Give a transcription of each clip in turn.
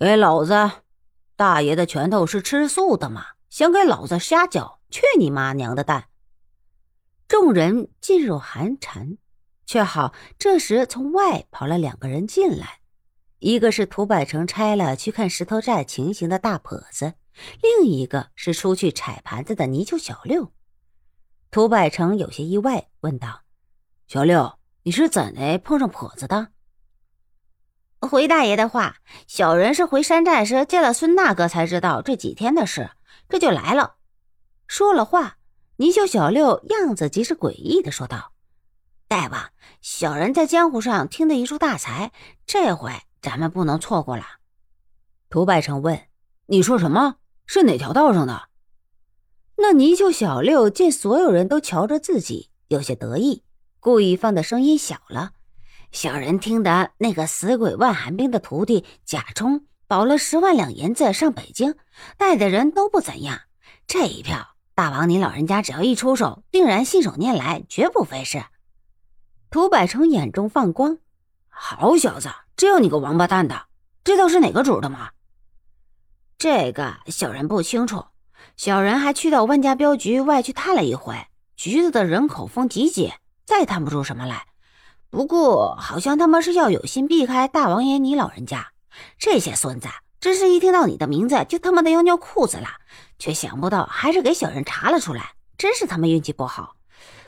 给老子！大爷的拳头是吃素的吗？想给老子瞎搅？去你妈娘的蛋！众人噤若寒蝉，却好这时从外跑了两个人进来，一个是涂百成拆了去看石头寨情形的大婆子，另一个是出去踩盘子的泥鳅小六。涂百成有些意外，问道：“小六，你是怎的碰上婆子的？”回大爷的话，小人是回山寨时见了孙大哥才知道这几天的事，这就来了。说了话。泥鳅小六样子极是诡异的说道：“大王，小人在江湖上听得一处大财，这回咱们不能错过了。”涂百成问：“你说什么？是哪条道上的？”那泥鳅小六见所有人都瞧着自己，有些得意，故意放的声音小了：“小人听得那个死鬼万寒冰的徒弟贾充保了十万两银子上北京，带的人都不怎样，这一票。”大王，您老人家只要一出手，定然信手拈来，绝不费事。涂百成眼中放光，好小子，只有你个王八蛋的，知道是哪个主的吗？这个小人不清楚，小人还去到万家镖局外去探了一回，局子的人口风极紧，再探不出什么来。不过好像他们是要有心避开大王爷你老人家，这些孙子。真是一听到你的名字，就他妈的要尿裤子了，却想不到还是给小人查了出来，真是他妈运气不好。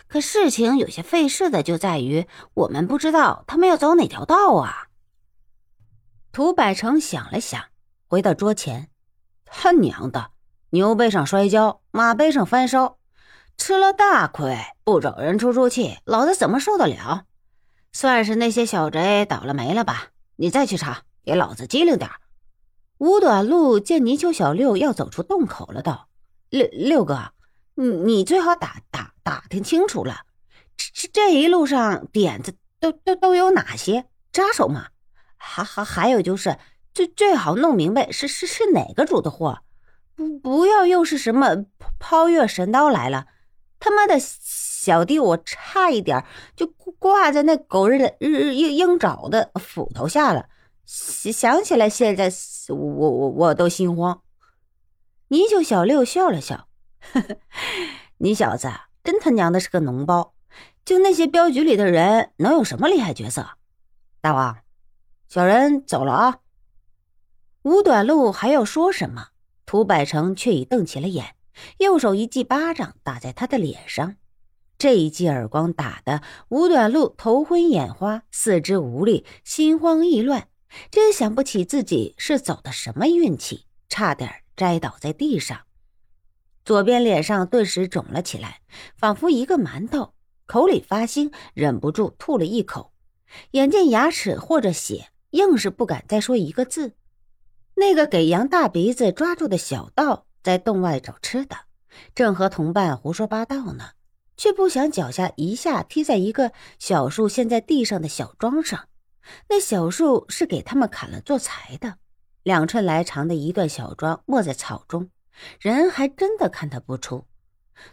可事情有些费事的，就在于我们不知道他们要走哪条道啊。涂百成想了想，回到桌前，他娘的，牛背上摔跤，马背上翻烧，吃了大亏，不找人出出气，老子怎么受得了？算是那些小贼倒了霉了吧？你再去查，给老子机灵点。吴短路见泥鳅小六要走出洞口了，道：“六六哥，你你最好打打打听清楚了，这这一路上点子都都都有哪些扎手吗？还还还有就是，最最好弄明白是是是哪个主的货，不不要又是什么抛月神刀来了，他妈的小弟我差一点就挂在那狗日的日鹰鹰爪的斧头下了。”想起来，现在我我我都心慌。泥鳅小六笑了笑，呵呵，你小子真他娘的是个脓包！就那些镖局里的人，能有什么厉害角色？大王，小人走了啊！吴短路还要说什么，涂百成却已瞪起了眼，右手一记巴掌打在他的脸上。这一记耳光打得吴短路头昏眼花，四肢无力，心慌意乱。真想不起自己是走的什么运气，差点栽倒在地上。左边脸上顿时肿了起来，仿佛一个馒头，口里发腥，忍不住吐了一口。眼见牙齿和着血，硬是不敢再说一个字。那个给杨大鼻子抓住的小道在洞外找吃的，正和同伴胡说八道呢，却不想脚下一下踢在一个小树陷在地上的小桩上。那小树是给他们砍了做柴的，两寸来长的一段小桩没在草中，人还真的看他不出。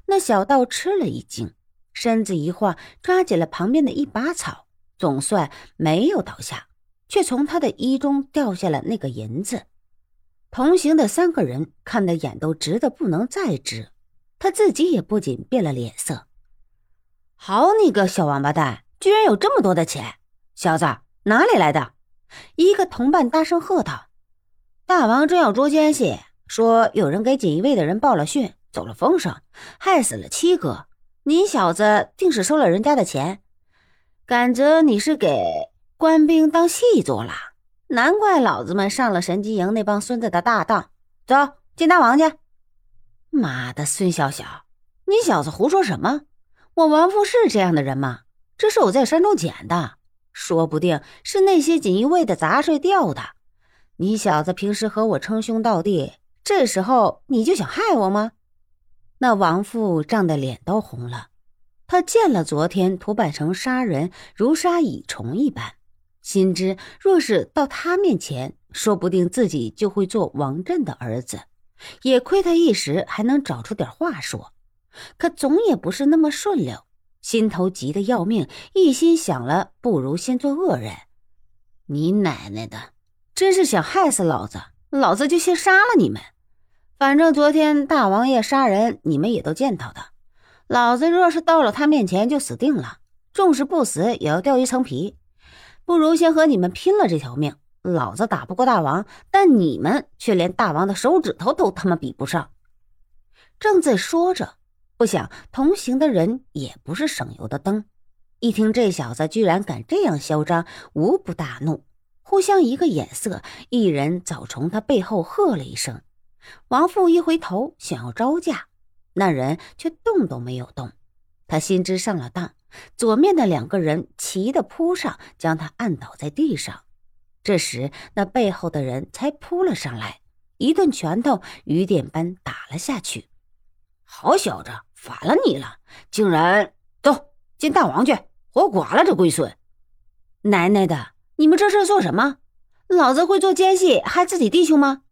那小道吃了一惊，身子一晃，抓紧了旁边的一把草，总算没有倒下，却从他的衣中掉下了那个银子。同行的三个人看得眼都直的不能再直，他自己也不禁变了脸色。好你个小王八蛋，居然有这么多的钱，小子！哪里来的？一个同伴大声喝道：“大王正要捉奸细，说有人给锦衣卫的人报了讯，走了风声，害死了七哥。你小子定是收了人家的钱，赶着你是给官兵当戏做了。难怪老子们上了神机营那帮孙子的大当。走见大王去！妈的，孙小小，你小子胡说什么？我王父是这样的人吗？这是我在山中捡的。”说不定是那些锦衣卫的杂碎掉的。你小子平时和我称兄道弟，这时候你就想害我吗？那王父涨得脸都红了。他见了昨天涂百成杀人如杀蚁虫一般，心知若是到他面前，说不定自己就会做王振的儿子。也亏他一时还能找出点话说，可总也不是那么顺溜。心头急得要命，一心想了，不如先做恶人。你奶奶的，真是想害死老子，老子就先杀了你们。反正昨天大王爷杀人，你们也都见到的。老子若是到了他面前，就死定了。纵使不死，也要掉一层皮。不如先和你们拼了这条命。老子打不过大王，但你们却连大王的手指头都他妈比不上。正在说着，不想同行的人也不是省油的灯。一听这小子居然敢这样嚣张，无不大怒，互相一个眼色，一人早从他背后喝了一声。王父一回头想要招架，那人却动都没有动。他心知上了当，左面的两个人齐的扑上，将他按倒在地上。这时，那背后的人才扑了上来，一顿拳头雨点般打了下去。好小子，反了你了！竟然走见大王去，活剐了这龟孙！奶奶的，你们这是做什么？老子会做奸细，害自己弟兄吗？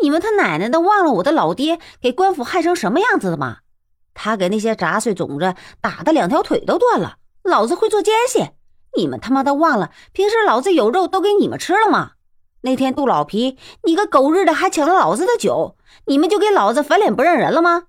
你们他奶奶的忘了我的老爹给官府害成什么样子了吗？他给那些杂碎种子打的两条腿都断了，老子会做奸细？你们他妈的忘了平时老子有肉都给你们吃了吗？那天杜老皮，你个狗日的还抢了老子的酒，你们就给老子翻脸不认人了吗？